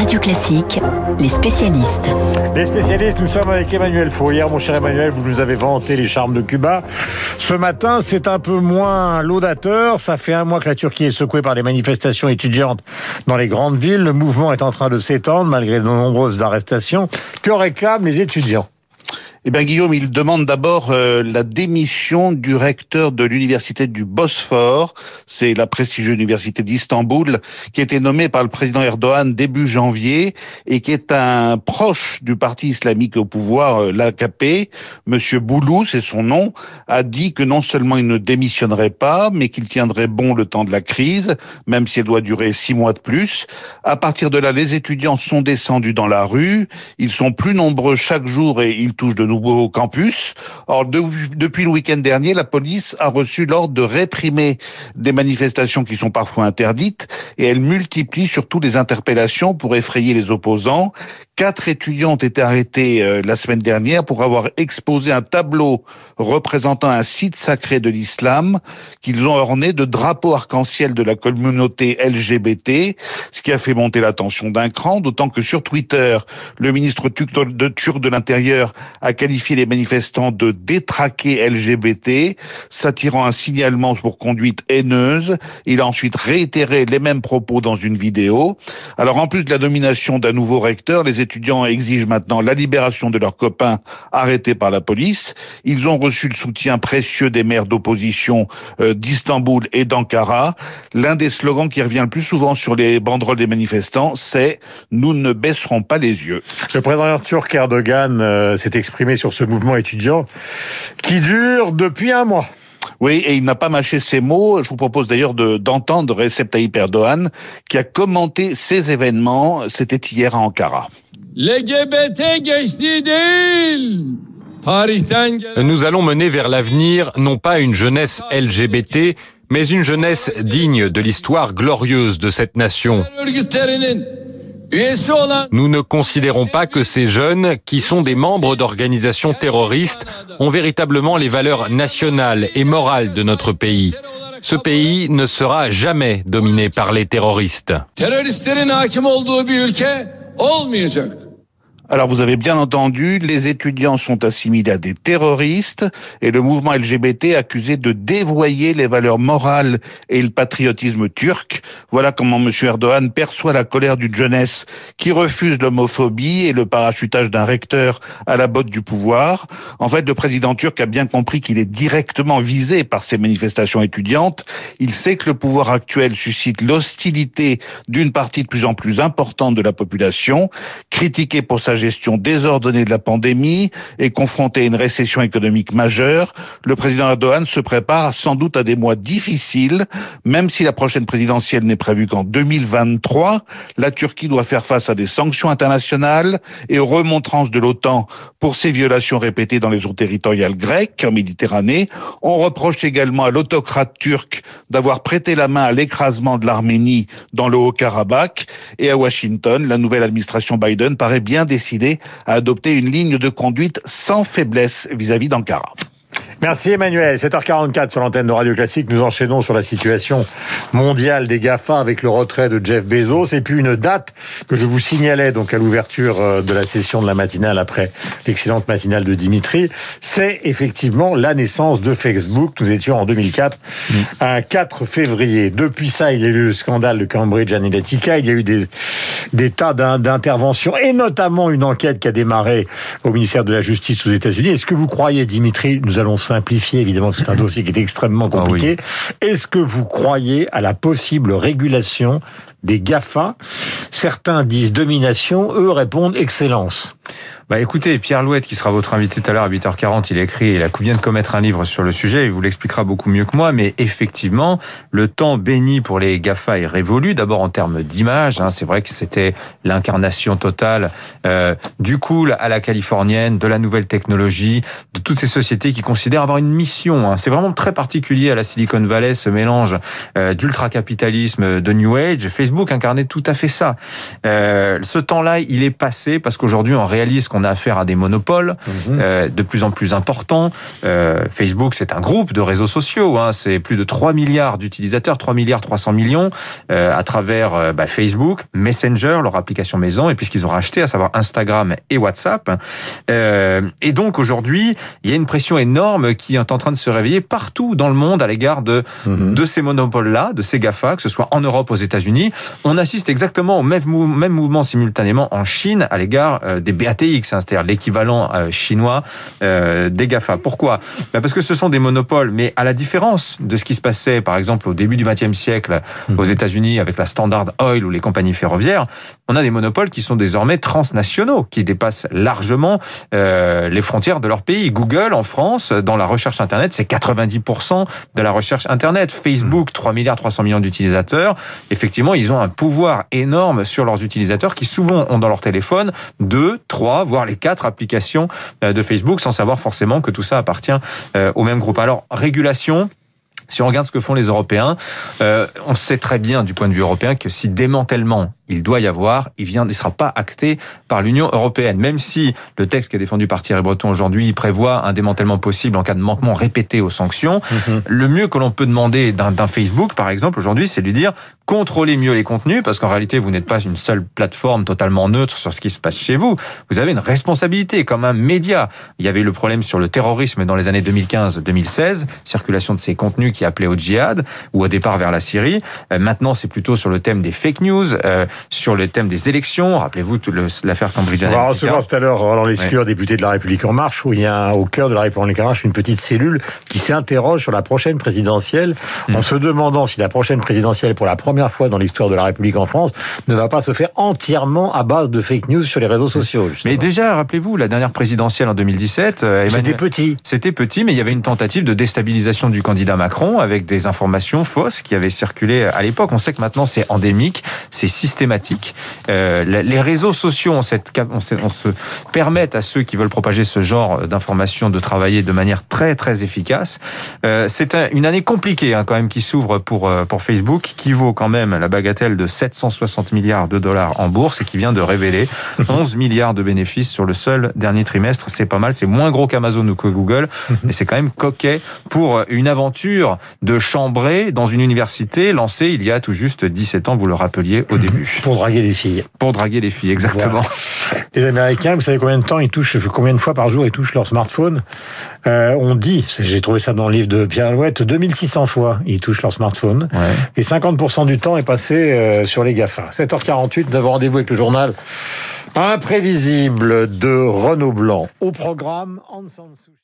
Radio Classique, les spécialistes. Les spécialistes, nous sommes avec Emmanuel Faux. Hier, mon cher Emmanuel, vous nous avez vanté les charmes de Cuba. Ce matin, c'est un peu moins laudateur. Ça fait un mois que la Turquie est secouée par les manifestations étudiantes dans les grandes villes. Le mouvement est en train de s'étendre malgré de nombreuses arrestations. Que réclament les étudiants? Eh bien, Guillaume, il demande d'abord euh, la démission du recteur de l'université du Bosphore. C'est la prestigieuse université d'Istanbul qui a été nommée par le président Erdogan début janvier et qui est un proche du parti islamique au pouvoir, euh, l'AKP. Monsieur Boulou, c'est son nom, a dit que non seulement il ne démissionnerait pas, mais qu'il tiendrait bon le temps de la crise, même si elle doit durer six mois de plus. À partir de là, les étudiants sont descendus dans la rue. Ils sont plus nombreux chaque jour et ils touchent de nouveau campus. Or, depuis le week-end dernier, la police a reçu l'ordre de réprimer des manifestations qui sont parfois interdites et elle multiplie surtout les interpellations pour effrayer les opposants. Quatre étudiants ont été arrêtés euh, la semaine dernière pour avoir exposé un tableau représentant un site sacré de l'islam qu'ils ont orné de drapeaux arc-en-ciel de la communauté LGBT, ce qui a fait monter la tension d'un cran, d'autant que sur Twitter, le ministre turc de l'Intérieur a qualifié les manifestants de détraqués LGBT, s'attirant un signalement pour conduite haineuse. Il a ensuite réitéré les mêmes propos dans une vidéo. Alors en plus de la nomination d'un nouveau recteur, les étudiants exigent maintenant la libération de leurs copains arrêtés par la police. Ils ont reçu le soutien précieux des maires d'opposition euh, d'Istanbul et d'Ankara. L'un des slogans qui revient le plus souvent sur les banderoles des manifestants, c'est « Nous ne baisserons pas les yeux ». Le président turc Erdogan euh, s'est exprimé sur ce mouvement étudiant qui dure depuis un mois. Oui, et il n'a pas mâché ses mots. Je vous propose d'ailleurs d'entendre Recep Tayyip Erdogan qui a commenté ces événements. C'était hier à Ankara. Nous allons mener vers l'avenir non pas une jeunesse LGBT, mais une jeunesse digne de l'histoire glorieuse de cette nation. Nous ne considérons pas que ces jeunes, qui sont des membres d'organisations terroristes, ont véritablement les valeurs nationales et morales de notre pays. Ce pays ne sera jamais dominé par les terroristes. Alors vous avez bien entendu, les étudiants sont assimilés à des terroristes et le mouvement LGBT accusé de dévoyer les valeurs morales et le patriotisme turc. Voilà comment M. Erdogan perçoit la colère d'une jeunesse qui refuse l'homophobie et le parachutage d'un recteur à la botte du pouvoir. En fait, le président turc a bien compris qu'il est directement visé par ces manifestations étudiantes. Il sait que le pouvoir actuel suscite l'hostilité d'une partie de plus en plus importante de la population, critiquée pour sa gestion désordonnée de la pandémie et confronté à une récession économique majeure, le président Erdogan se prépare sans doute à des mois difficiles, même si la prochaine présidentielle n'est prévue qu'en 2023. La Turquie doit faire face à des sanctions internationales et aux remontrances de l'OTAN pour ses violations répétées dans les eaux territoriales grecques en Méditerranée. On reproche également à l'autocrate turc d'avoir prêté la main à l'écrasement de l'Arménie dans le Haut-Karabakh et à Washington, la nouvelle administration Biden paraît bien décidée à adopter une ligne de conduite sans faiblesse vis-à-vis d'Ankara. Merci Emmanuel. 7h44 sur l'antenne de Radio Classique. Nous enchaînons sur la situation mondiale des GAFA avec le retrait de Jeff Bezos et puis une date que je vous signalais donc à l'ouverture euh, de la session de la matinale après l'excellente matinale de Dimitri. C'est effectivement la naissance de Facebook. Nous étions en 2004, mm. un 4 février. Depuis ça, il y a eu le scandale de Cambridge Analytica. Il y a eu des, des tas d'interventions et notamment une enquête qui a démarré au ministère de la Justice aux États-Unis. Est-ce que vous croyez, Dimitri, nous allons simplifier, évidemment, c'est un dossier qui est extrêmement ah compliqué. Est-ce que vous croyez à la possible régulation des GAFA Certains disent domination, eux répondent excellence. Bah écoutez, Pierre Louette, qui sera votre invité tout à l'heure à 8h40, il écrit, il vient de commettre un livre sur le sujet, il vous l'expliquera beaucoup mieux que moi, mais effectivement, le temps béni pour les GAFA est révolu, d'abord en termes d'image, hein, c'est vrai que c'était l'incarnation totale euh, du cool à la californienne, de la nouvelle technologie, de toutes ces sociétés qui considèrent avoir une mission. Hein. C'est vraiment très particulier à la Silicon Valley, ce mélange euh, d'ultra-capitalisme, de New Age. Facebook incarnait tout à fait ça. Euh, ce temps-là, il est passé parce qu'aujourd'hui, on réalise qu'on qu'on a affaire à des monopoles Mhm. euh, de plus en plus importants. Euh, Facebook, c'est un groupe de réseaux sociaux. Hein, c'est plus de 3 milliards d'utilisateurs, 3 milliards 300 millions euh, à travers euh, bah, Facebook, Messenger, leur application maison, et puis ce qu'ils ont racheté, à savoir Instagram et WhatsApp. Euh, et donc aujourd'hui, il y a une pression énorme qui est en train de se réveiller partout dans le monde à l'égard de Mhm. de ces monopoles-là, de ces GAFA, que ce soit en Europe, aux États-Unis. On assiste exactement au même, mou- même mouvement simultanément en Chine à l'égard euh, des BATX, hein, c'est-à-dire l'équivalent euh, chinois euh, des GAFA. Pourquoi? Ben Parce que ce sont des monopoles, mais à la différence de ce qui se passait, par exemple, au début du XXe siècle aux États-Unis avec la Standard Oil ou les compagnies ferroviaires, on a des monopoles qui sont désormais transnationaux, qui dépassent largement les frontières de leur pays. Google, en France, dans la recherche Internet, c'est 90% de la recherche Internet. Facebook, 3 milliards 300 millions d'utilisateurs. Effectivement, ils ont un pouvoir énorme sur leurs utilisateurs qui souvent ont dans leur téléphone deux, trois, voire les quatre applications euh, de Facebook sans savoir forcément que tout ça appartient euh, au même groupe. Alors, régulation, si on regarde ce que font les Européens, euh, on sait très bien du point de vue européen que si démantèlement il doit y avoir, il vient, il sera pas acté par l'Union européenne. Même si le texte qui est défendu par Thierry Breton aujourd'hui prévoit un démantèlement possible en cas de manquement répété aux sanctions, Mhm. le mieux que l'on peut demander d'un d'un Facebook, par exemple, aujourd'hui, c'est de lui dire contrôlez mieux les contenus, parce qu'en réalité, vous n'êtes pas une seule plateforme totalement neutre sur ce qui se passe chez vous. Vous avez une responsabilité comme un média. Il y avait eu le problème sur le terrorisme dans les années 2015-2016, circulation de ces contenus qui appelaient au djihad ou au départ vers la Syrie. Euh, maintenant, c'est plutôt sur le thème des fake news, euh, sur le thème des élections. Rappelez-vous l'affaire Cambridge On va recevoir tout à l'heure Roland Lescure, député de la République En Marche, où il y a au cœur de la République En Marche une petite cellule qui s'interroge sur la prochaine présidentielle, Hmm. en se demandant si la prochaine présidentielle, pour la première fois dans l'histoire de la République en France, ne va pas se faire entièrement à base de fake news sur les réseaux sociaux. justement. Mais déjà, rappelez-vous, la dernière présidentielle en 2017, euh, C'était petit. C'était petit, mais il y avait une tentative de déstabilisation du candidat Macron avec des informations fausses qui avaient circulé à l'époque. On sait que maintenant c'est endémique, c'est systématique. Euh, les réseaux sociaux ont cette, on, on se permettent à ceux qui veulent propager ce genre d'informations de travailler de manière très très efficace. Euh, c'est un- une année compliquée hein, quand même qui s'ouvre pour euh, pour Facebook, qui vaut quand même la bagatelle de 760 milliards de dollars en bourse et qui vient de révéler 11 milliards de bénéfices sur le seul dernier trimestre. C'est pas mal, c'est moins gros qu'Amazon ou que Google, mais c'est quand même coquet pour une aventure de chambrée dans une université lancée il y a tout juste 17 ans, vous le rappeliez au début, Pour draguer des filles. pour draguer les filles, exactement. Les Américains, vous savez combien de temps ils touchent, combien de fois par jour ils touchent leur smartphone? Euh, On dit, j'ai trouvé ça dans le livre de Pierre Alouette, 2600 fois ils touchent leur smartphone. Ouais. Et 50% du temps est passé euh, sur les GAFA. 7h48, nous avons rendez-vous avec le journal imprévisible de Renaud Blanc. Au programme, Aung San Suu Kyi.